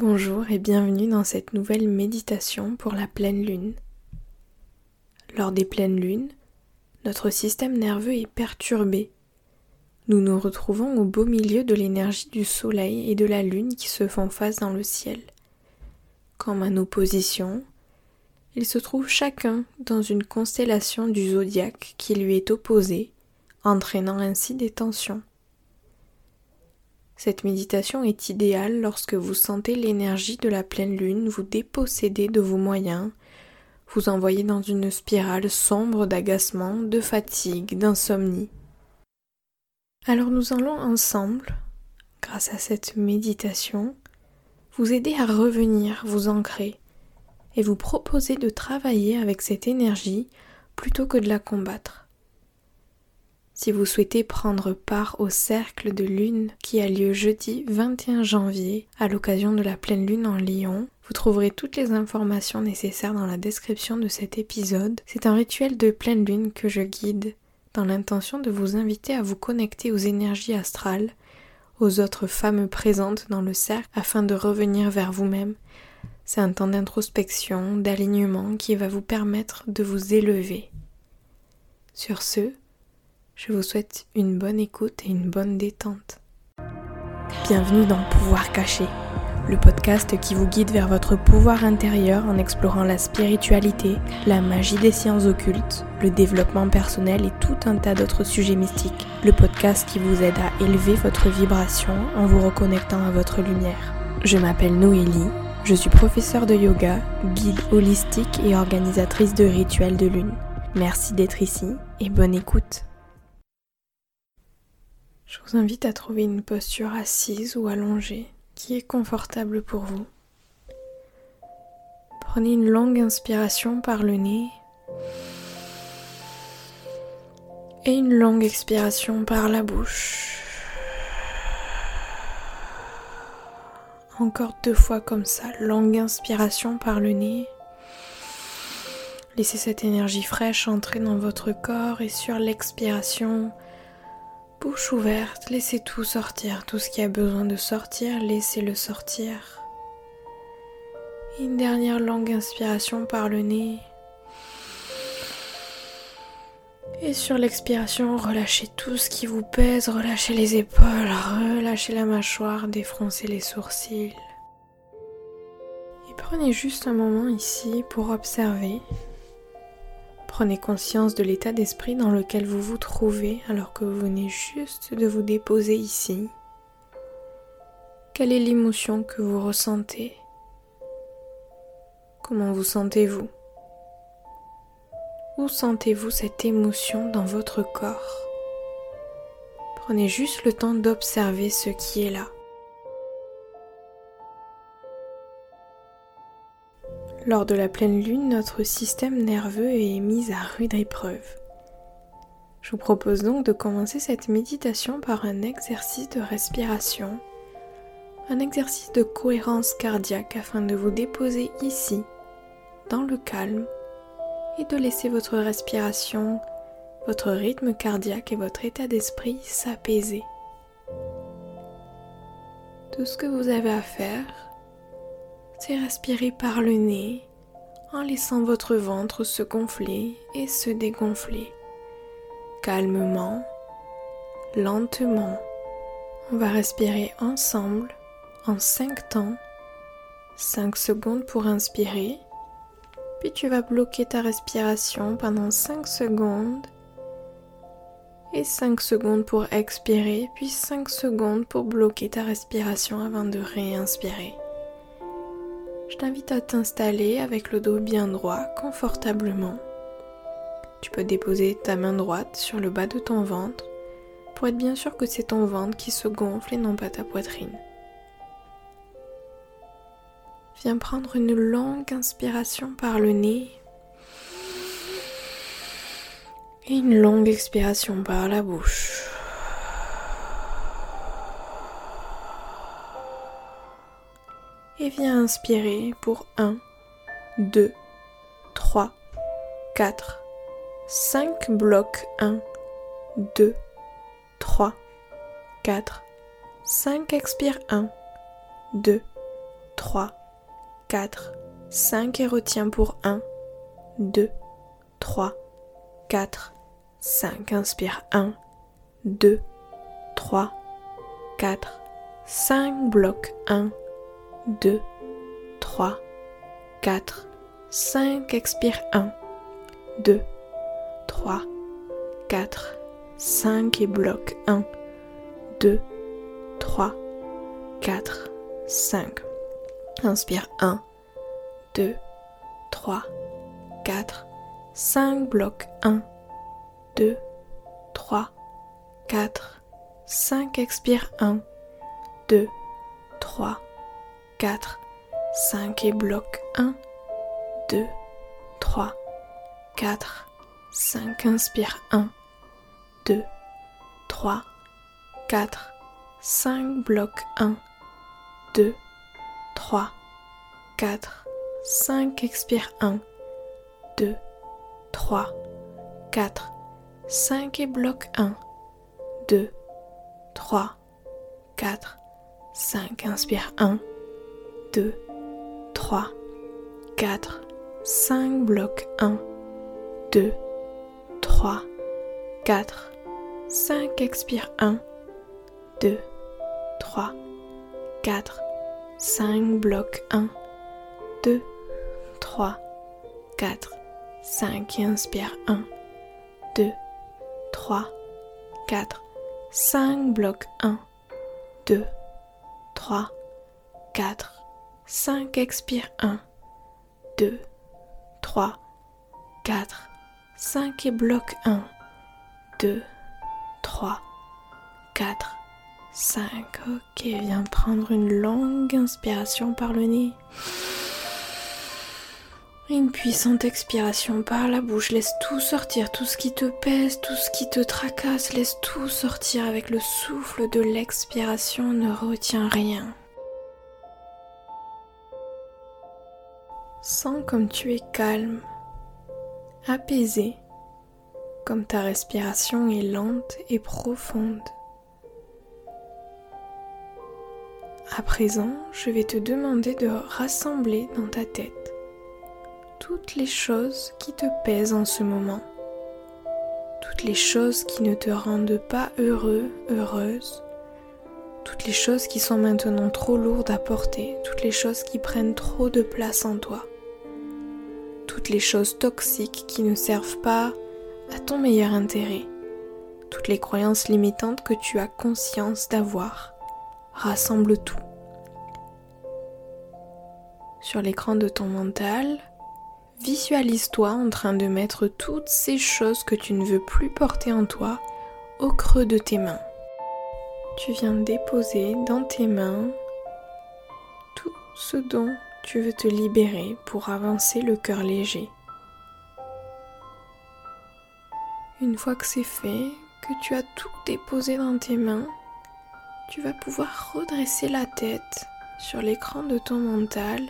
Bonjour et bienvenue dans cette nouvelle méditation pour la pleine lune. Lors des pleines lunes, notre système nerveux est perturbé. Nous nous retrouvons au beau milieu de l'énergie du soleil et de la lune qui se font face dans le ciel. Comme à nos positions, ils se trouvent chacun dans une constellation du zodiaque qui lui est opposée, entraînant ainsi des tensions. Cette méditation est idéale lorsque vous sentez l'énergie de la pleine lune vous déposséder de vos moyens, vous envoyer dans une spirale sombre d'agacement, de fatigue, d'insomnie. Alors nous allons ensemble, grâce à cette méditation, vous aider à revenir, vous ancrer, et vous proposer de travailler avec cette énergie plutôt que de la combattre. Si vous souhaitez prendre part au cercle de lune qui a lieu jeudi 21 janvier à l'occasion de la pleine lune en Lyon, vous trouverez toutes les informations nécessaires dans la description de cet épisode. C'est un rituel de pleine lune que je guide dans l'intention de vous inviter à vous connecter aux énergies astrales, aux autres femmes présentes dans le cercle afin de revenir vers vous-même. C'est un temps d'introspection, d'alignement qui va vous permettre de vous élever. Sur ce, je vous souhaite une bonne écoute et une bonne détente. Bienvenue dans Pouvoir caché, le podcast qui vous guide vers votre pouvoir intérieur en explorant la spiritualité, la magie des sciences occultes, le développement personnel et tout un tas d'autres sujets mystiques. Le podcast qui vous aide à élever votre vibration en vous reconnectant à votre lumière. Je m'appelle Noélie, je suis professeure de yoga, guide holistique et organisatrice de rituels de lune. Merci d'être ici et bonne écoute. Je vous invite à trouver une posture assise ou allongée qui est confortable pour vous. Prenez une longue inspiration par le nez et une longue expiration par la bouche. Encore deux fois comme ça, longue inspiration par le nez. Laissez cette énergie fraîche entrer dans votre corps et sur l'expiration, Bouche ouverte, laissez tout sortir, tout ce qui a besoin de sortir, laissez-le sortir. Une dernière longue inspiration par le nez. Et sur l'expiration, relâchez tout ce qui vous pèse, relâchez les épaules, relâchez la mâchoire, défroncez les sourcils. Et prenez juste un moment ici pour observer Prenez conscience de l'état d'esprit dans lequel vous vous trouvez alors que vous venez juste de vous déposer ici. Quelle est l'émotion que vous ressentez? Comment vous sentez-vous? Où sentez-vous cette émotion dans votre corps? Prenez juste le temps d'observer ce qui est là. Lors de la pleine lune, notre système nerveux est mis à rude épreuve. Je vous propose donc de commencer cette méditation par un exercice de respiration, un exercice de cohérence cardiaque afin de vous déposer ici, dans le calme, et de laisser votre respiration, votre rythme cardiaque et votre état d'esprit s'apaiser. Tout ce que vous avez à faire, c'est respirer par le nez en laissant votre ventre se gonfler et se dégonfler. Calmement, lentement, on va respirer ensemble en 5 temps. 5 secondes pour inspirer, puis tu vas bloquer ta respiration pendant 5 secondes et 5 secondes pour expirer, puis 5 secondes pour bloquer ta respiration avant de réinspirer je t'invite à t'installer avec le dos bien droit, confortablement. Tu peux déposer ta main droite sur le bas de ton ventre pour être bien sûr que c'est ton ventre qui se gonfle et non pas ta poitrine. Viens prendre une longue inspiration par le nez et une longue expiration par la bouche. Et viens inspirer pour 1, 2, 3, 4, 5 blocs 1, 2, 3, 4, 5 expire 1, 2, 3, 4, 5 et retiens pour 1, 2, 3, 4, 5. Inspire 1, 2, 3, 4, 5. Bloc 1, 2, 3, 4, 5. Expire 1, 2, 3, 4, 5 et bloc 1, 2, 3, 4, 5. Inspire 1, 2, 3, 4, 5. Bloc 1, 2, 3, 4, 5. Expire 1, 2, 3, 4, 5 et bloc 1, 2, 3, 4, 5. Inspire 1, 2, 3, 4, 5. Bloc 1, 2, 3, 4, 5. Expire 1, 2, 3, 4, 5 et bloc 1, 2, 3, 4, 5. Inspire 1, 2, 3, 4, 5. Bloc 1, 2, 3, 4, 5. Expire 1, 2, 3, 4, 5. Bloc 1, 2, 3, 4, 5. Et inspire 1, 2, 3, 4, 5. Bloc 1, 2, 3, 4, 5. Expire 1, 2, 3, 4, 5 et bloc 1, 2, 3, 4, 5. Ok, viens prendre une longue inspiration par le nez. Une puissante expiration par la bouche. Laisse tout sortir, tout ce qui te pèse, tout ce qui te tracasse. Laisse tout sortir avec le souffle de l'expiration. Ne retiens rien. Sens comme tu es calme, apaisé, comme ta respiration est lente et profonde. À présent, je vais te demander de rassembler dans ta tête toutes les choses qui te pèsent en ce moment, toutes les choses qui ne te rendent pas heureux, heureuse, toutes les choses qui sont maintenant trop lourdes à porter, toutes les choses qui prennent trop de place en toi, toutes les choses toxiques qui ne servent pas à ton meilleur intérêt, toutes les croyances limitantes que tu as conscience d'avoir. Rassemble tout. Sur l'écran de ton mental, visualise-toi en train de mettre toutes ces choses que tu ne veux plus porter en toi au creux de tes mains tu viens déposer dans tes mains tout ce dont tu veux te libérer pour avancer le cœur léger. Une fois que c'est fait, que tu as tout déposé dans tes mains, tu vas pouvoir redresser la tête sur l'écran de ton mental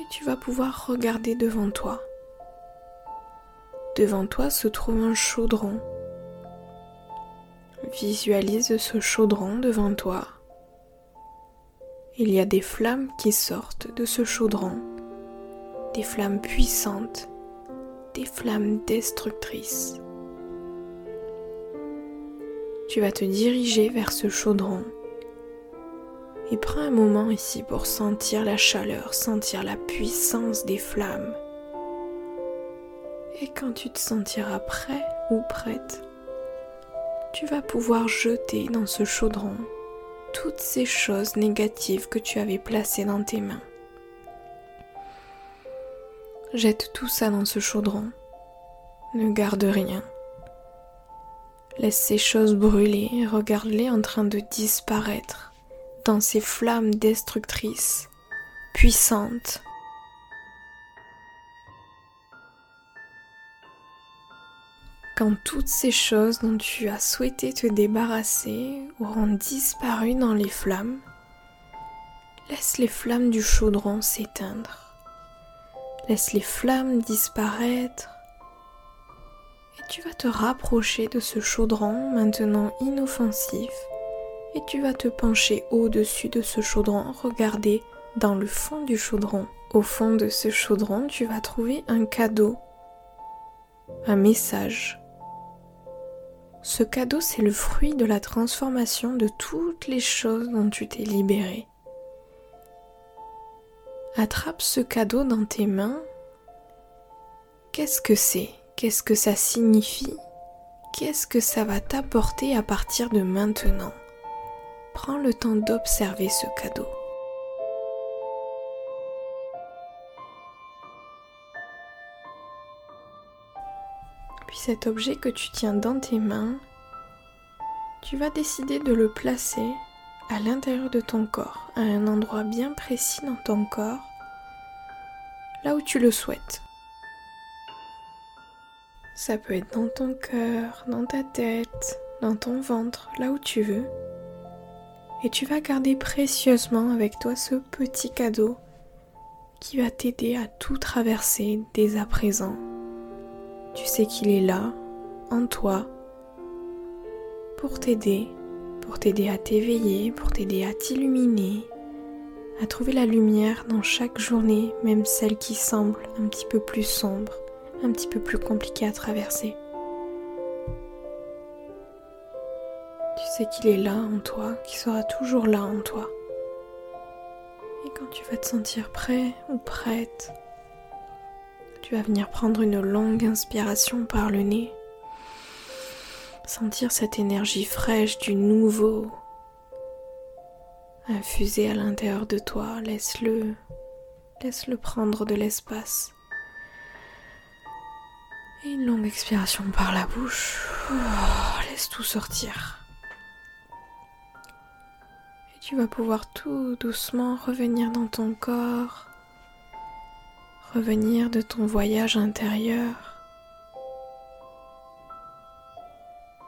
et tu vas pouvoir regarder devant toi. Devant toi se trouve un chaudron Visualise ce chaudron devant toi. Il y a des flammes qui sortent de ce chaudron, des flammes puissantes, des flammes destructrices. Tu vas te diriger vers ce chaudron et prends un moment ici pour sentir la chaleur, sentir la puissance des flammes. Et quand tu te sentiras prêt ou prête, tu vas pouvoir jeter dans ce chaudron toutes ces choses négatives que tu avais placées dans tes mains. Jette tout ça dans ce chaudron. Ne garde rien. Laisse ces choses brûler et regarde-les en train de disparaître dans ces flammes destructrices, puissantes, quand toutes ces choses dont tu as souhaité te débarrasser auront disparu dans les flammes, laisse les flammes du chaudron s'éteindre. Laisse les flammes disparaître. Et tu vas te rapprocher de ce chaudron maintenant inoffensif. Et tu vas te pencher au-dessus de ce chaudron, regarder dans le fond du chaudron. Au fond de ce chaudron, tu vas trouver un cadeau, un message. Ce cadeau, c'est le fruit de la transformation de toutes les choses dont tu t'es libéré. Attrape ce cadeau dans tes mains. Qu'est-ce que c'est? Qu'est-ce que ça signifie? Qu'est-ce que ça va t'apporter à partir de maintenant? Prends le temps d'observer ce cadeau. Cet objet que tu tiens dans tes mains, tu vas décider de le placer à l'intérieur de ton corps, à un endroit bien précis dans ton corps, là où tu le souhaites. Ça peut être dans ton cœur, dans ta tête, dans ton ventre, là où tu veux. Et tu vas garder précieusement avec toi ce petit cadeau qui va t'aider à tout traverser dès à présent. Tu sais qu'il est là, en toi, pour t'aider, pour t'aider à t'éveiller, pour t'aider à t'illuminer, à trouver la lumière dans chaque journée, même celle qui semble un petit peu plus sombre, un petit peu plus compliquée à traverser. Tu sais qu'il est là en toi, qu'il sera toujours là en toi. Et quand tu vas te sentir prêt ou prête, tu vas venir prendre une longue inspiration par le nez sentir cette énergie fraîche du nouveau infuser à l'intérieur de toi. Laisse-le, laisse-le prendre de l'espace. Et une longue expiration par la bouche. Oh, laisse tout sortir. Et tu vas pouvoir tout doucement revenir dans ton corps, revenir de ton voyage intérieur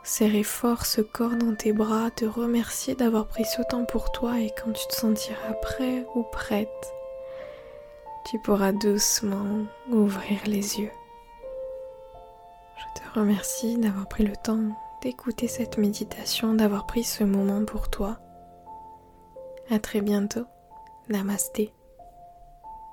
serrer fort ce corps dans tes bras, te remercier d'avoir pris ce temps pour toi et quand tu te sentiras prêt ou prête, tu pourras doucement ouvrir les yeux. Je te remercie d'avoir pris le temps d'écouter cette méditation, d'avoir pris ce moment pour toi. À très bientôt. Namasté.